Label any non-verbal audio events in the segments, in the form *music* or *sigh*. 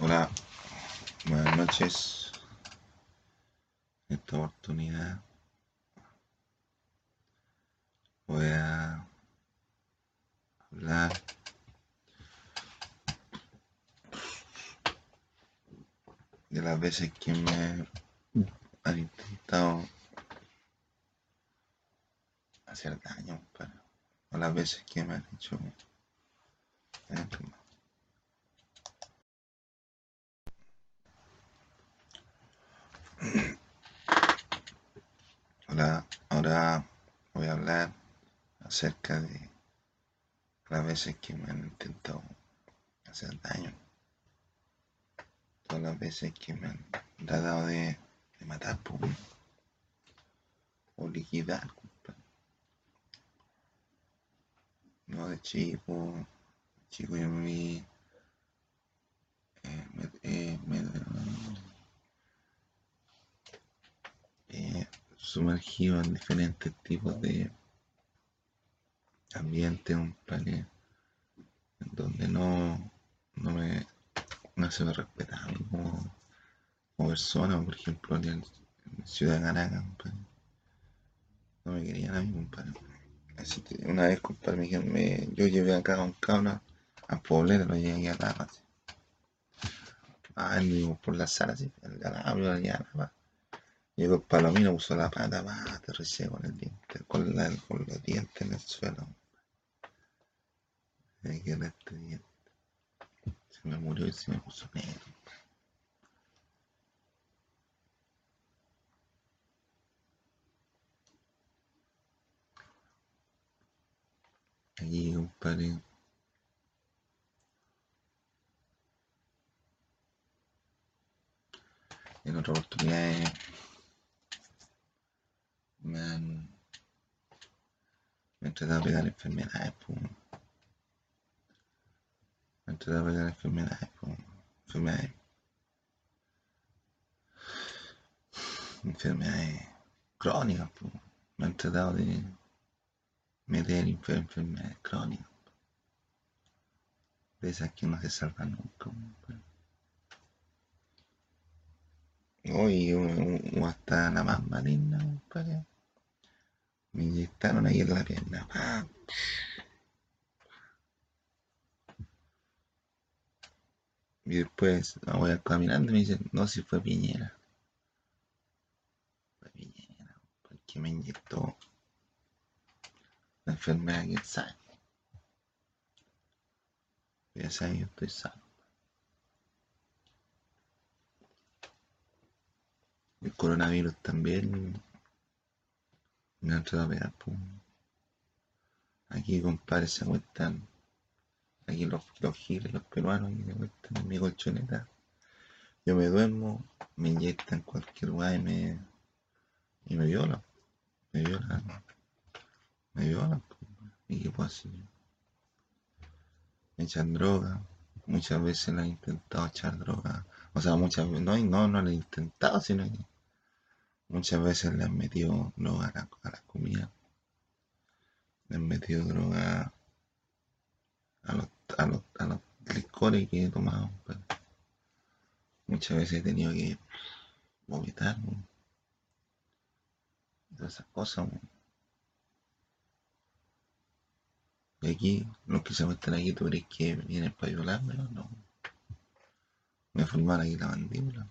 Hola, buenas noches. En esta oportunidad voy a hablar de las veces que me han intentado hacer daño, pero, o las veces que me han hecho daño. Hola, ahora voy a hablar acerca de las veces que me han intentado hacer daño. Todas las veces que me han tratado de, de matar po, o liquidar. compadre. No, de chico, chico yo me eh, me- eh, me- eh, sumergido en diferentes tipos de ambientes, un planeta donde no, no me no se me respetaba como, como persona, por ejemplo en, Ciudad Caracas, compadre. no me querían a mí, compadre. Así que una vez, compadre, me me- yo llevé acá a un cabro a Poblera, lo llegué a la así. Ah, por la sala, así, el galabio, allá, nada más. Llegó el palomino, puso la pata, va, aterricé con el diente, con, la, con los dientes en el suelo. Me quedé este diente. Se me murió y se me puso negro. Allí, compadre. En otra oportunidad me han, me han tratado de pegar enfermedades, pues. Me han tratado de pegar enfermedades, pues. Enfermedades. Enfermedades crónicas, pues. Me han tratado de meter enfer- enfermedades crónicas. De esas que no se salvan nunca, compadre. Hoy hasta la más maligna, compadre. Me inyectaron ahí en la pierna. Y después me voy caminando y me dicen, no, si fue Piñera. Fue Piñera, porque me inyectó la enfermedad que sabe. Ya saben, yo estoy sano. El coronavirus también me tratado de pegar. pues. Aquí, compadre, se acuestan. Aquí los, los giles, los peruanos, y se acuestan en mi colchoneta. Yo me duermo, me inyectan cualquier lugar y me, y me violan. Me violan. Me violan. ¿Y qué puedo hacer? Me echan droga. Muchas veces le han intentado echar droga. O sea, muchas veces, no, no, no le he intentado, sino que muchas veces le han metido droga a la, a la comida. Le han metido droga a los, a los, a los licores que he tomado. pues. Muchas veces he tenido que vomitar. Todas esas cosas. ¿no? Y aquí, los que se muestran aquí, ¿tú que vienen para violármelo? No. Me formaron aquí la mandíbula.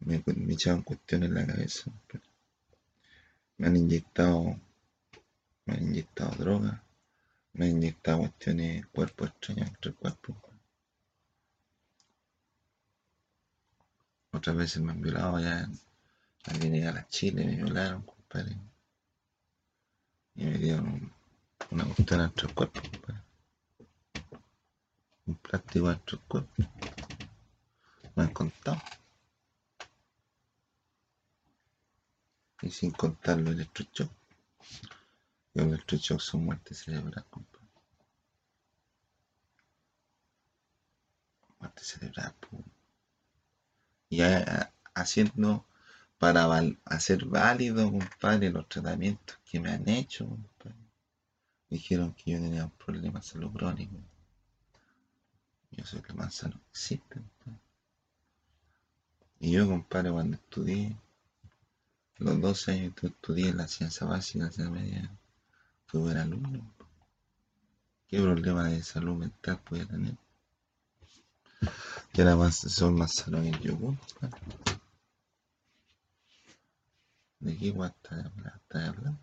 Me, me echaban cuestiones en la cabeza. Me han inyectado, me han inyectado droga, me han inyectado cuestiones, cuerpos extraños entre el cuerpo. Otras veces me han violado ya, al venir a la Chile me violaron, compadre. Y me dieron una cuestión entre el cuerpo, compadre. Un plástico entre el cuerpo. Me han contado. Y sin contar los electrochocs. Y los electrochocs son muerte cerebral, compadre. Muerte cerebral, pues. Y haciendo para hacer válido, compadre, los tratamientos que me han hecho, compadre. Dijeron que yo tenía un problema salud crónico. Yo soy la manzana no existe. Y yo, compadre, cuando estudié, los 12 años que estudié la ciencia básica, la ciencia media, fui buen alumno. ¿Qué problema de salud mental podía tener? Que era más, son más sanos que yogur. ¿De qué guay estás hablando?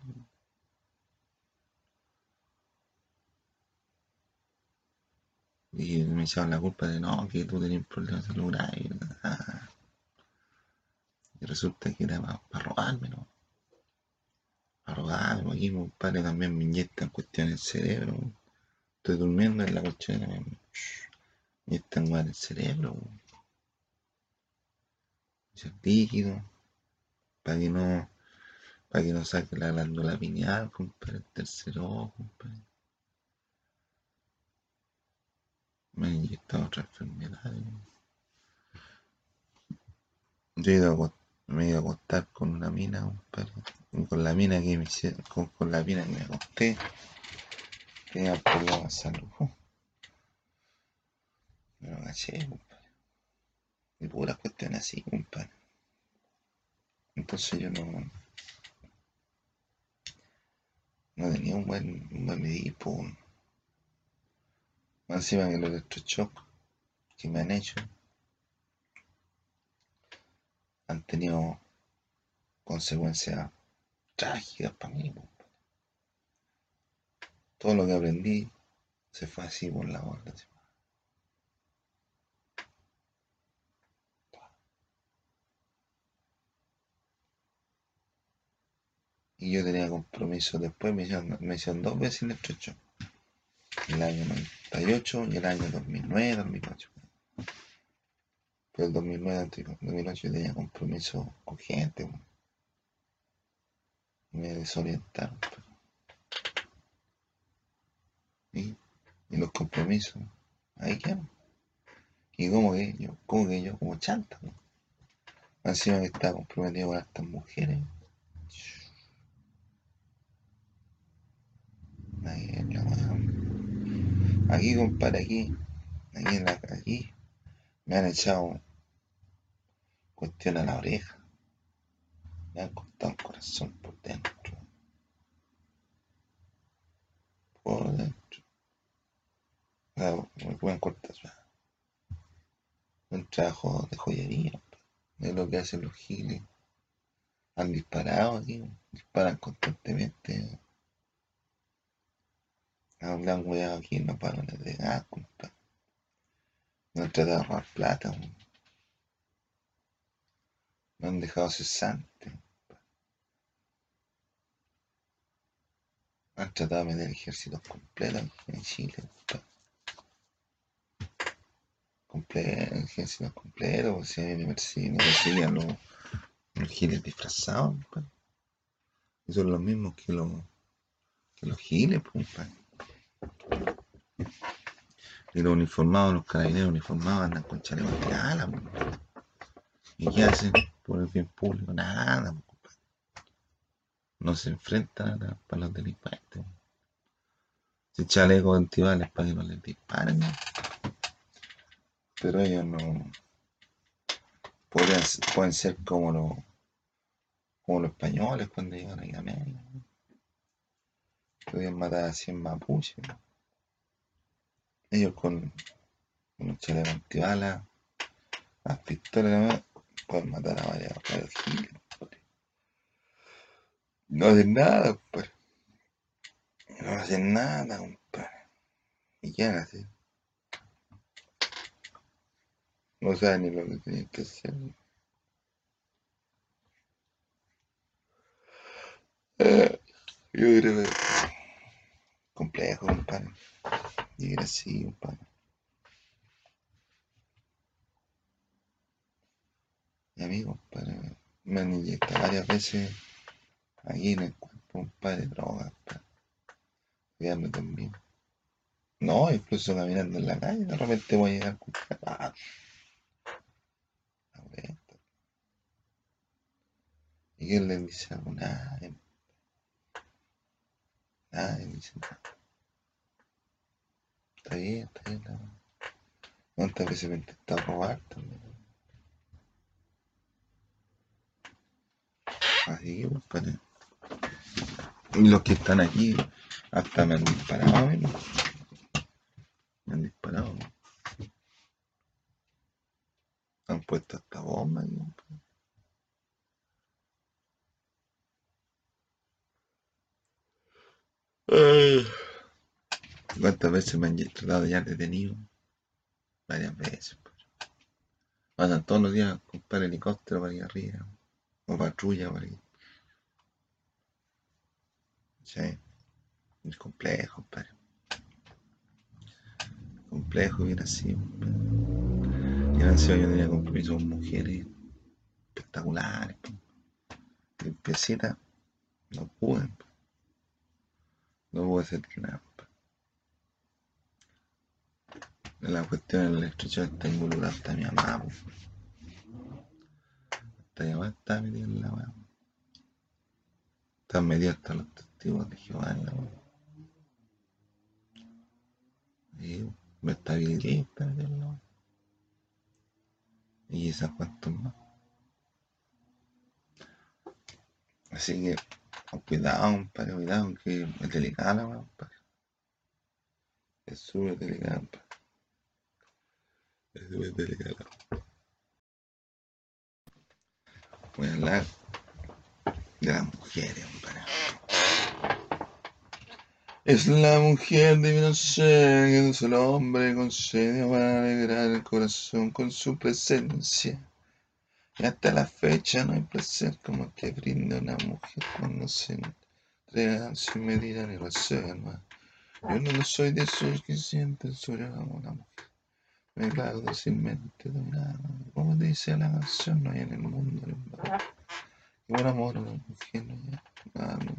Y me echaban la culpa de no, que tú tenías problemas de salud. Y resulta que era para robarme, ¿no? Para robarme. Aquí mi padre también me inyectan cuestiones en el cerebro. Estoy durmiendo en la cuestión me inyectan mal el cerebro. Es líquido. Para que no, para que no saque la glándula pineal, compadre, el tercer ojo, compadre. me han inyectado otras enfermedades. Yo he ido a, me ido a acostar con una mina, compadre. Con la mina que me con, con la mina que me acosté. Tenía problemas de salud. Me lo agaché, compadre. Y puras cuestiones así, compadre. Entonces yo no. No tenía un buen, un buen medipo. Más encima que los electroshock que me han hecho han tenido consecuencias trágicas para mí. Todo lo que aprendí se fue así por la borda. Y yo tenía compromiso después, me hicieron, me hicieron dos veces electroshock el año 98 y el año 2009, 2008. Pero el 2009, 2008 yo tenía compromiso con gente. Me desorientaron. Y, y, los compromisos, ahí quedan. Y como que yo, como que yo, como chanta. Encima que estaba comprometido con estas mujeres. Aquí, compadre, aquí, aquí, en la, aquí, me han echado cuestión a la oreja. Me han cortado el corazón por dentro. Por dentro. me pueden cortar. Un trabajo de joyería. Es lo que hacen los giles. Han disparado aquí. Disparan constantemente Hablan weá aquí los balones de compa. No trata de ahorrar plata, weón. Me han dejado cesante. Han tratado de meter ejércitos completos en Chile. Completo, ejércitos completos, o sea, me persiguen, me persiguen los, los giles disfrazados, compa. Y son los mismos que los, que los giles, compa. Y los uniformados, los carabineros uniformados andan con chalecos de ala. ¿Y qué hacen por el bien público? Nada. No se enfrentan a, para los delincuentes. Si chalecos antibales para que no les disparen. Pero ellos no. Podrían, pueden ser como los, como los españoles cuando llegan a América. Podían matar a 100 mapuches. Ellos con unos chalecos antibalas, las pistolas, pueden matar a varios, varios. No hacen nada, compadre. No hacen nada, compadre. ¿Y qué van a hacer? No saben ni lo que tienen que hacer. Eh, yo creo que complejo, compadre. Y así, compadre. Y a mí, compadre, me han inyectado varias veces aquí en el cuerpo, compadre, drogas, compadre. Quedarme dormido. No, incluso caminando en la calle, de repente voy a llegar con ah, la vuelta. Y él le dice algo, nada, nada, dice nada. Está bien, está bien. ¿Cuántas veces me he intentado robar también? Así que, compadre. Y los que están aquí hasta me han disparado a ¿no? Me han disparado. Han puesto hasta. Ay. ¿Cuántas veces me han tratado hallar detenido? Varias veces. pues. Pasan todos los días comprar helicóptero para ir arriba. O para ir. Sí. Es complejo, compadre. Complejo así, compadre. Y encima yo tenía compromiso con mujeres espectaculares. Limpiecita. No pude. No pude hacer nada. La cuestión del estrecho está involucrada hasta mi mamá. pues. Mi mamá está metida en la weá. Están metidos hasta los testigos de Jehová en la weá. Y me está metida en la weá. Y quizás cuantos más. Así que, cuidado, compadre, cuidado, que es delicada la weá, compadre. Es súper delicada, compadre. Es súper delicada. Voy a hablar de las mujeres, compadre. Es la mujer noche que un solo hombre concedió para alegrar el corazón con su presencia. Y hasta la fecha no hay placer como te brinda una mujer cuando se entrega sin medida ni reserva. Yo no soy de esos que sienten sobre a una mujer. Me clavo dócilmente dominado. Como dice la canción, no hay en el mundo ni un. Y por amor no hay nada. no.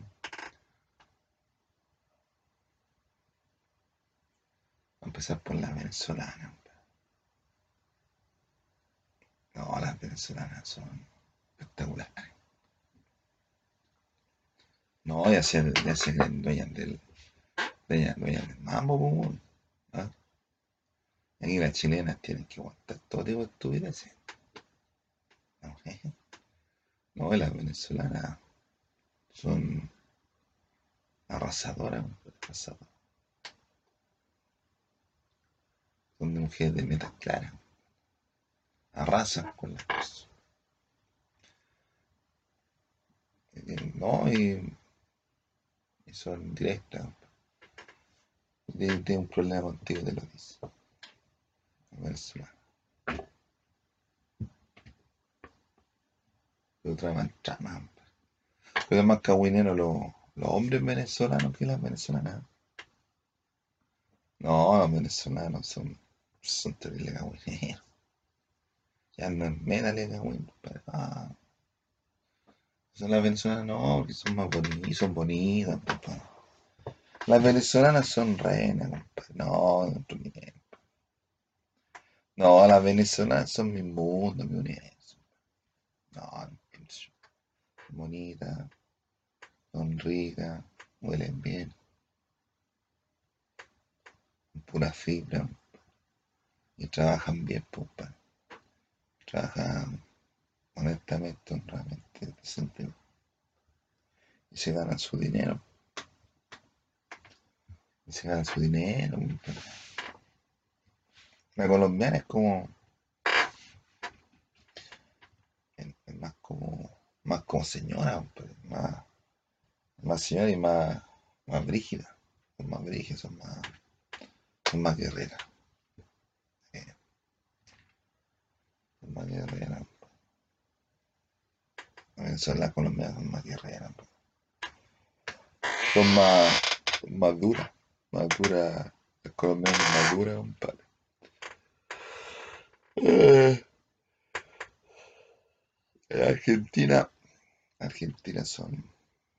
Voy a empezar por la venezolana. No, las venezolanas son espectaculares. No, ya se, ya se creen del, dueñas, dueñas del mambo. ¿Ah? Aquí las chilenas tienen que aguantar todo tipo de estupideces. No, las venezolanas son arrasadoras, arrasadoras. Son de mujeres de metas claras. Arrasan con las cosas. Eh, No, y, y son directas. Tiene un problema contigo, te lo dice. De otra manera, Pero es más cagüinero los, hombres venezolanos que las venezolanas. No, los venezolanos son, son terribles cagüineros. Ya métale cagüín, compadre. Ah. Son las venezolanas, no, porque son más bonitas, son bonitas, papá. Las venezolanas son reinas, compadre. No, no. No, las venezolanas son mi mundo, mi universo. No, bonitas, son ricas, huelen bien. Pura fibra. Y trabajan bien, compadre. Trabajan honestamente, honradamente, decentemente. Y se ganan su dinero. Y se ganan su dinero. compadre. La colombiana es como. Es más como. Más como señora, compadre, más. Más señora y más. Más brígida. Son más brígidas, son más. Son más guerreras. eh, Son más guerreras. Eh, Son las colombianas, son más guerreras. pues. Son más. Más duras. Más duras. Las colombianas más duras, compadre. Eh, en Argentina. Argentina son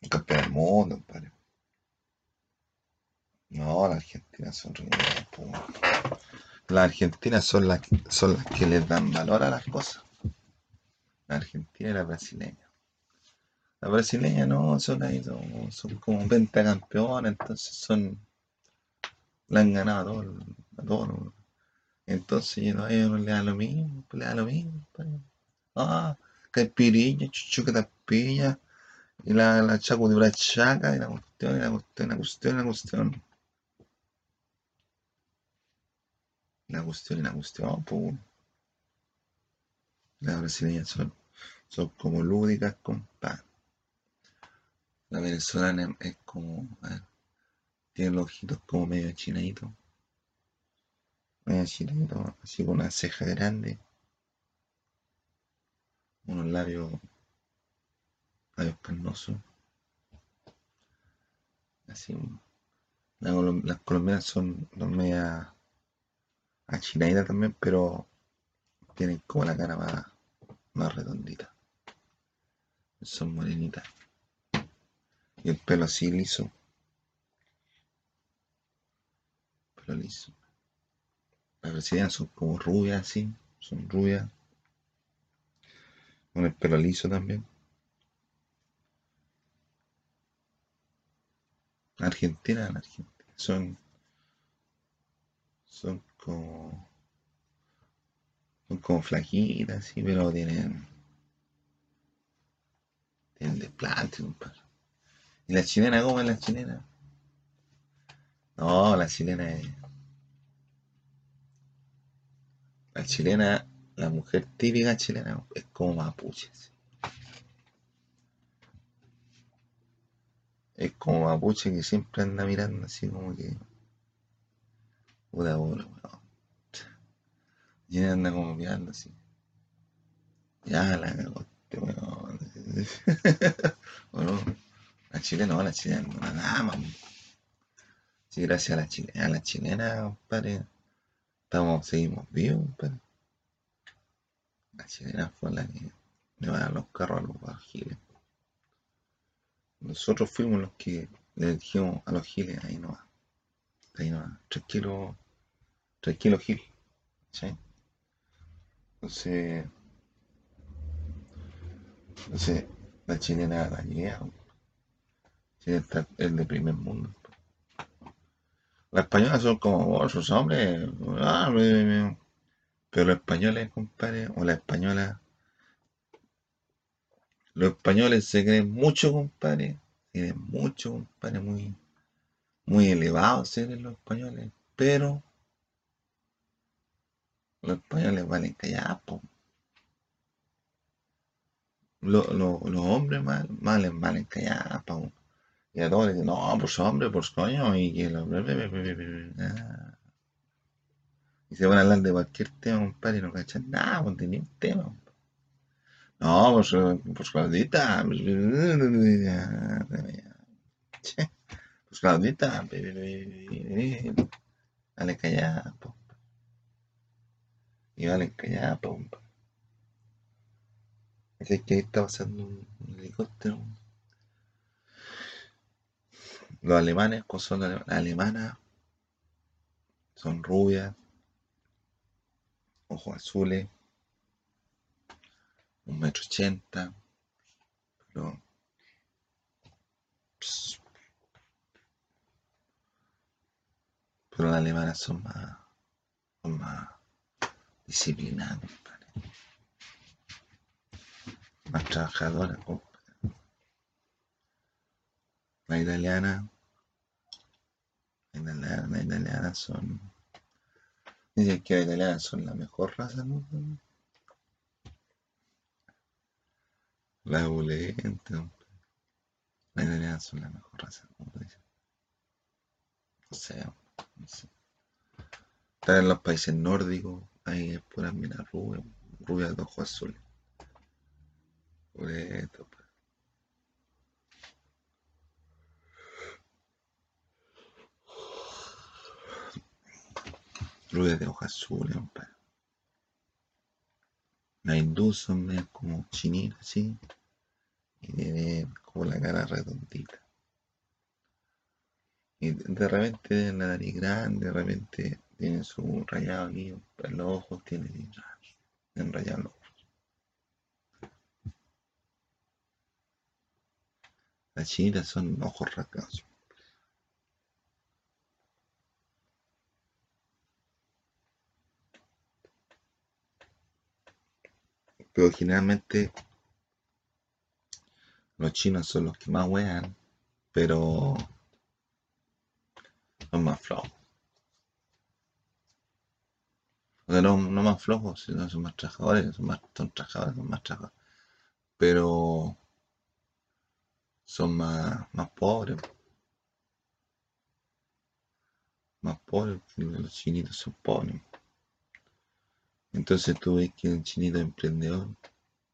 campeones del mundo, compadre. No, las argentinas son. Las argentinas son las, que- les dan valor a las cosas. La argentina y la brasileña. La brasileña no, son ahí, son, son como pentacampeones, entonces son. La han ganado a todos, a todos. Entonces yo no, le da lo mismo, pues le da lo mismo. pues. Ah, caipiriña, chuchuca piña, y la, la chacu de la chaca, y la cuestión, y la cuestión, la cuestión, la cuestión. La cuestión y la cuestión, pues. Las brasileñas son, son como lúdicas, compadre. La venezolana es como, ver, tiene los ojitos como medio chinaditos. Medio así con una ceja grande. Unos labios, labios carnosos. Así. Las colombianas son son medias achinaditas también, pero tienen como la cara más, más redondita. Son morenitas. Y el pelo así liso. Pelo liso. Las brasileñas son como rubias así. Son rubias. Con el pelo liso también. Argentina, en Argentina. Son. Son como. Son como flaquitas, así, pero tienen. Tienen desplante, compadre. ¿Y la chilena cómo es la chilena? No, la chilena es. La chilena, la mujer típica chilena es como mapuche. Es como mapuche que siempre anda mirando así como que. Puta bola, weón. Y anda como mirando así. Ya la cagó este weón. *laughs* ¿O no? La chilena, no, la chilena, es una dama. Sí, gracias a la chilena, a la chilena, compadre. Estamos, seguimos vivos, compadre. La chilena fue la que le va a dar los carros a los giles. Nosotros fuimos los que le dijimos a los giles, ahí no va. Ahí no va. Tranquilo, tranquilo gil. ¿Sí? Entonces, entonces la chilena la llega. Chile está es de primer mundo. Las españolas son como vos, sus hombres. ah, Pero los españoles, compadre, o la española, los españoles se creen mucho, compadre. Se creen mucho, compadre, muy, muy elevados se creen los españoles. Pero los españoles valen callados, po. Lo- lo- los hombres mal, valen, valen. Y a todos les dicen, no, pues hombre, pues coño, y que lo... Ah. Y se van a hablar de cualquier tema, compadre, y no cachan nada, pues ni un tema. No, pues, eh, pues Claudita, pues, pues Claudita, vale callada, po. Y vale callada, po. Es que ahí está pasando un helicóptero. Los alemanes, ¿cómo son alemanas? Son rubias, ojos azules, un metro ochenta, pero pero las alemanas son más, son más disciplinadas, más trabajadoras. La italiana, la italiana, la italiana son, dicen que las italianas son la mejor raza del. La opulenta, compadre. Las italianas son la mejor raza del. O sea, no sé. Están en los países nórdicos, ahí es puras minas rubias, rubias de ojos azules. Por esto, Rubias de ojos azules, compadre. Las hindúes son medias como chinitas, así. Y tienen como la cara redondita. Y de repente tienen la nariz grande, de repente tienen su rayado aquí, en los ojos tienen enrayados los ojos. Las chinitas son ojos rasgados. Pero generalmente los chinos son los que más wean, pero son más flojos. O sea, no, no más flojos, sino son más trabajadores, son más, son trabajadores, son más trabajadores. Pero son más, más pobres. Más pobres, los chinitos son pobres. Entonces tú ves que un chinito emprendedor,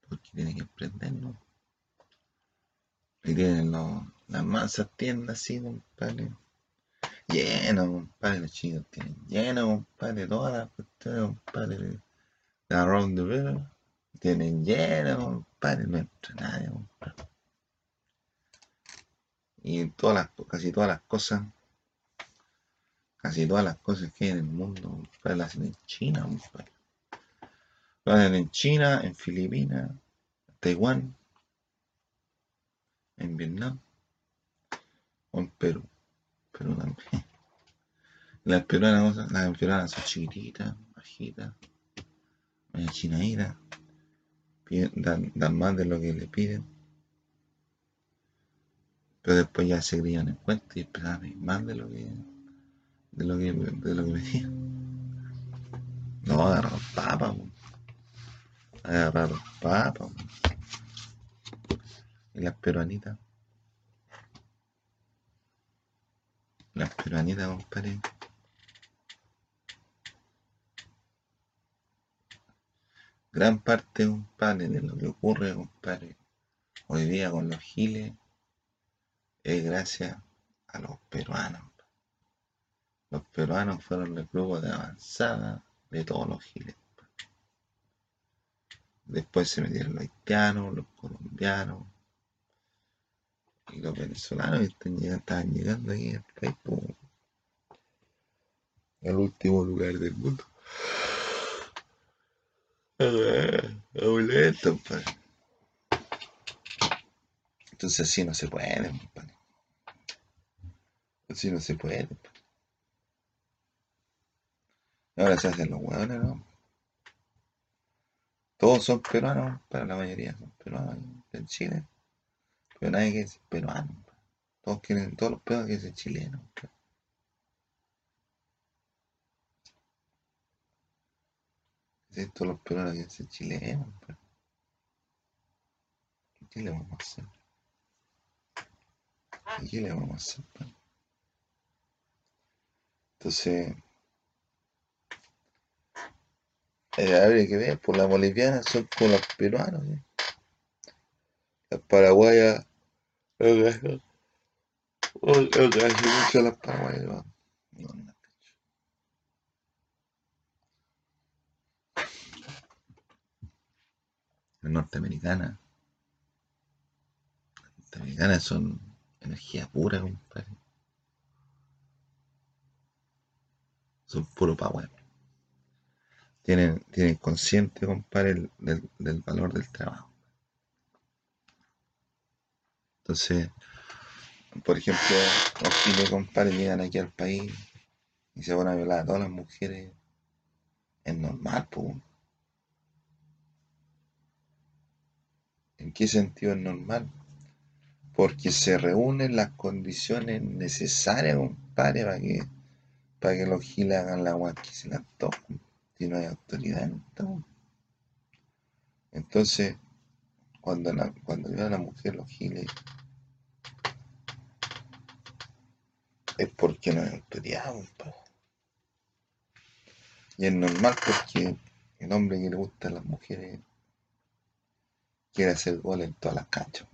porque tiene que emprender, ¿no? Y tienen los, las mansas tiendas así, compadre. Lleno, compadre, los chinos tienen lleno, compadre, todas las cuestiones, compadre, de Around the River. Tienen lleno, compadre, no entra nadie, compadre. Y todas las, casi todas las cosas, casi todas las cosas que hay en el mundo, compadre, las hacen en China, compadre. Lo en China, en Filipinas, Taiwán, en Vietnam o en Perú. Perú también. Las peruanas, las peruanas son chiquititas, bajitas, medio chinaditas, dan, dan más de lo que le piden. Pero después ya se crían en cuenta y esperan más de lo que de lo que, de lo que pedían. No, agarrar papas, agarrar papas. Y las peruanitas. Las peruanitas, compadre. Gran parte, compadre, de lo que ocurre, compadre, hoy día con los giles, es gracias a los peruanos. Los peruanos fueron el grupo de avanzada de todos los giles. Después se metieron los haitianos, los colombianos y los venezolanos están llegando, estaban llegando aquí al país al último lugar del mundo. Abuelito, pues. Entonces así no se puede, compadre. Así no se puede. Ahora se hacen los hueones, ¿no? Todos son peruanos, para la mayoría son peruanos en Chile. Pero nadie quiere ser peruano. Todos quieren, todos los peruanos quieren ser chilenos. Todos los peruanos quieren ser chilenos. ¿Qué le vamos a hacer? ¿Qué le vamos a hacer? Entonces, eh, habría que ver, por las bolivianas son como los peruanos. ¿eh? Las paraguayas, hace *laughs* mucho las paraguayas. No, no, no. Las norteamericanas. Las norteamericanas son energía pura, compadre. Son puro power tienen, tienen consciente, compadre, del, del, valor del trabajo. Entonces, por ejemplo, los chiles, compadre, llegan aquí al país y se van a violar a todas las mujeres. Es normal, pues. ¿En qué sentido es normal? Porque se reúnen las condiciones necesarias, compadre, para que, para que los giles hagan la agua que se la toquen si no hay autoridad en esto. Entonces, cuando, la, cuando a la mujer los giles, es porque no hay autoridad, Y es normal porque el hombre que le gusta a las mujeres quiere hacer gol en todas las canchas.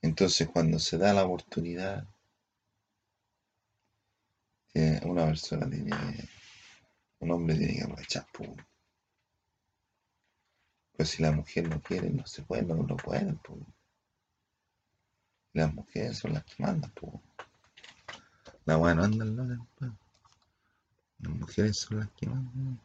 Entonces, cuando se da la oportunidad una persona tiene, un hombre tiene que aprovechar. Pues. pues si la mujer no quiere, no se puede, no lo pueden. Las mujeres son las que mandan. Pues. La buena no anda al lado, Las mujeres son las que mandan.